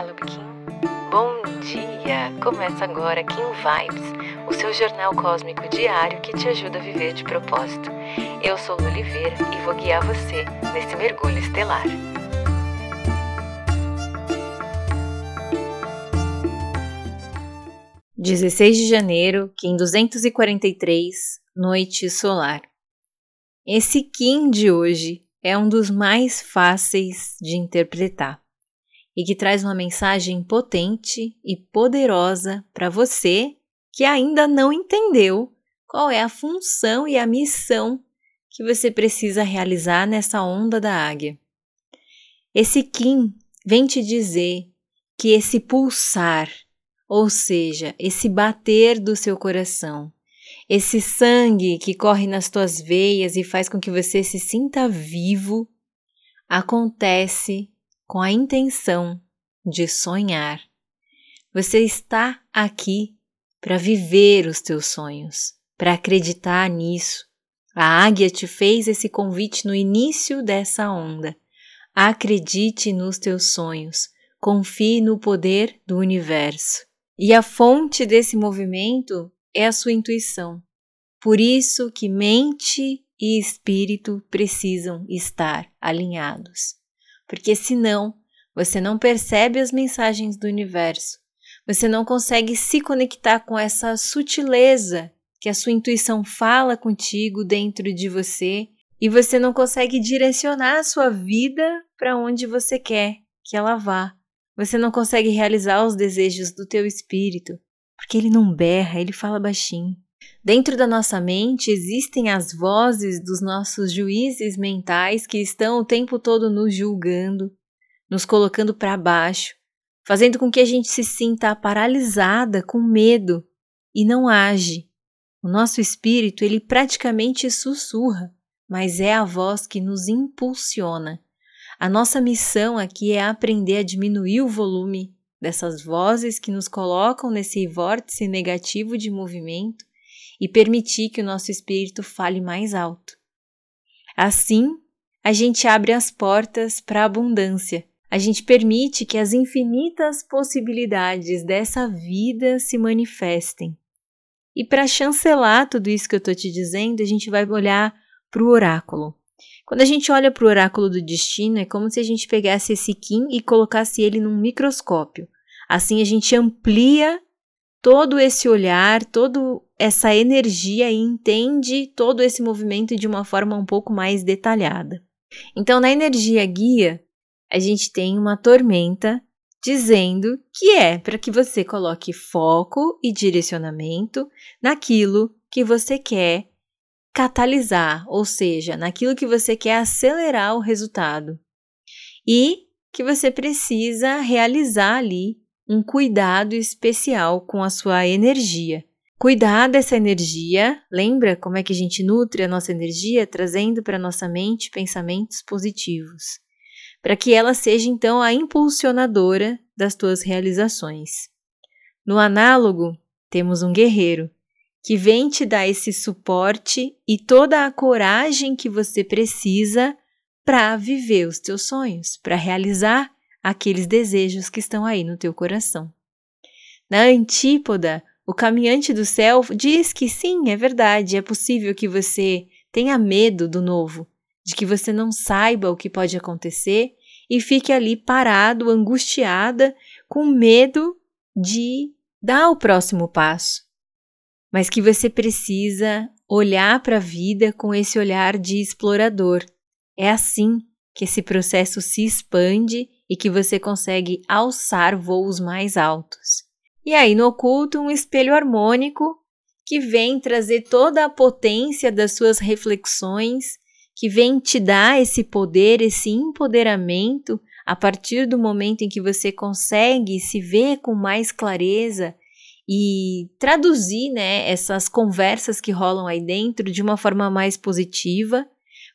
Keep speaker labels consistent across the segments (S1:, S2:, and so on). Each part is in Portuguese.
S1: Olá, Kim. Bom dia! Começa agora Kim Vibes, o seu jornal cósmico diário que te ajuda a viver de propósito. Eu sou Lu Oliveira e vou guiar você nesse mergulho estelar.
S2: Dezesseis de janeiro, Kim 243, Noite Solar. Esse Kim de hoje é um dos mais fáceis de interpretar e que traz uma mensagem potente e poderosa para você que ainda não entendeu qual é a função e a missão que você precisa realizar nessa onda da águia. Esse Kim vem te dizer que esse pulsar, ou seja, esse bater do seu coração, esse sangue que corre nas tuas veias e faz com que você se sinta vivo, acontece com a intenção de sonhar. Você está aqui para viver os teus sonhos, para acreditar nisso. A águia te fez esse convite no início dessa onda. Acredite nos teus sonhos, confie no poder do universo. E a fonte desse movimento é a sua intuição. Por isso que mente e espírito precisam estar alinhados porque senão você não percebe as mensagens do universo, você não consegue se conectar com essa sutileza que a sua intuição fala contigo dentro de você e você não consegue direcionar a sua vida para onde você quer que ela vá. Você não consegue realizar os desejos do teu espírito, porque ele não berra, ele fala baixinho. Dentro da nossa mente existem as vozes dos nossos juízes mentais que estão o tempo todo nos julgando, nos colocando para baixo, fazendo com que a gente se sinta paralisada, com medo e não age. O nosso espírito, ele praticamente sussurra, mas é a voz que nos impulsiona. A nossa missão aqui é aprender a diminuir o volume dessas vozes que nos colocam nesse vórtice negativo de movimento e permitir que o nosso espírito fale mais alto. Assim, a gente abre as portas para a abundância. A gente permite que as infinitas possibilidades dessa vida se manifestem. E para chancelar tudo isso que eu estou te dizendo, a gente vai olhar para o oráculo. Quando a gente olha para o oráculo do destino, é como se a gente pegasse esse Kim e colocasse ele num microscópio. Assim a gente amplia todo esse olhar, toda essa energia e entende todo esse movimento de uma forma um pouco mais detalhada. Então, na energia guia, a gente tem uma tormenta dizendo que é para que você coloque foco e direcionamento naquilo que você quer catalisar, ou seja, naquilo que você quer acelerar o resultado. E que você precisa realizar ali um cuidado especial com a sua energia. Cuidar dessa energia, lembra como é que a gente nutre a nossa energia trazendo para nossa mente pensamentos positivos, para que ela seja então a impulsionadora das tuas realizações. No análogo, temos um guerreiro que vem te dar esse suporte e toda a coragem que você precisa para viver os teus sonhos, para realizar aqueles desejos que estão aí no teu coração. Na antípoda, o caminhante do céu diz que sim, é verdade, é possível que você tenha medo do novo, de que você não saiba o que pode acontecer e fique ali parado, angustiada, com medo de dar o próximo passo. Mas que você precisa olhar para a vida com esse olhar de explorador. É assim que esse processo se expande e que você consegue alçar voos mais altos. E aí no oculto, um espelho harmônico que vem trazer toda a potência das suas reflexões, que vem te dar esse poder, esse empoderamento a partir do momento em que você consegue se ver com mais clareza e traduzir né, essas conversas que rolam aí dentro de uma forma mais positiva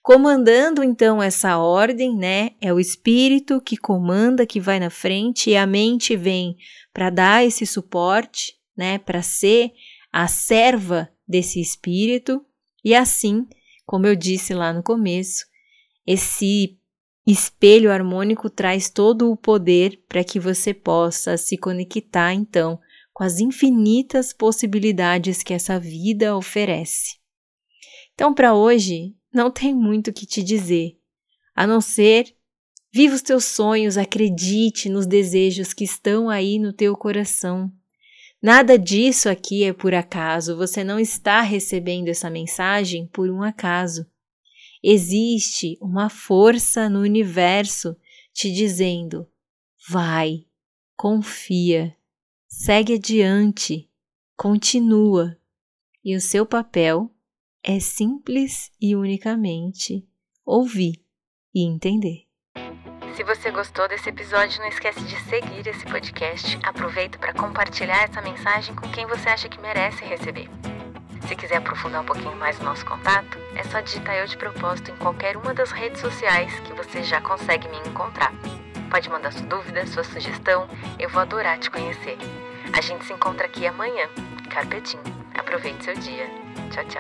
S2: Comandando então essa ordem, né? É o espírito que comanda, que vai na frente, e a mente vem para dar esse suporte, né? Para ser a serva desse espírito, e assim, como eu disse lá no começo, esse espelho harmônico traz todo o poder para que você possa se conectar então com as infinitas possibilidades que essa vida oferece. Então, para hoje, não tem muito o que te dizer, a não ser viva os teus sonhos, acredite nos desejos que estão aí no teu coração. Nada disso aqui é por acaso, você não está recebendo essa mensagem por um acaso. Existe uma força no universo te dizendo: vai, confia, segue adiante, continua. E o seu papel é simples e unicamente ouvir e entender.
S1: Se você gostou desse episódio, não esquece de seguir esse podcast. Aproveita para compartilhar essa mensagem com quem você acha que merece receber. Se quiser aprofundar um pouquinho mais o nosso contato, é só digitar Eu de Propósito em qualquer uma das redes sociais que você já consegue me encontrar. Pode mandar sua dúvida, sua sugestão, eu vou adorar te conhecer. A gente se encontra aqui amanhã. Carpetinho. Aproveite seu dia. 悄悄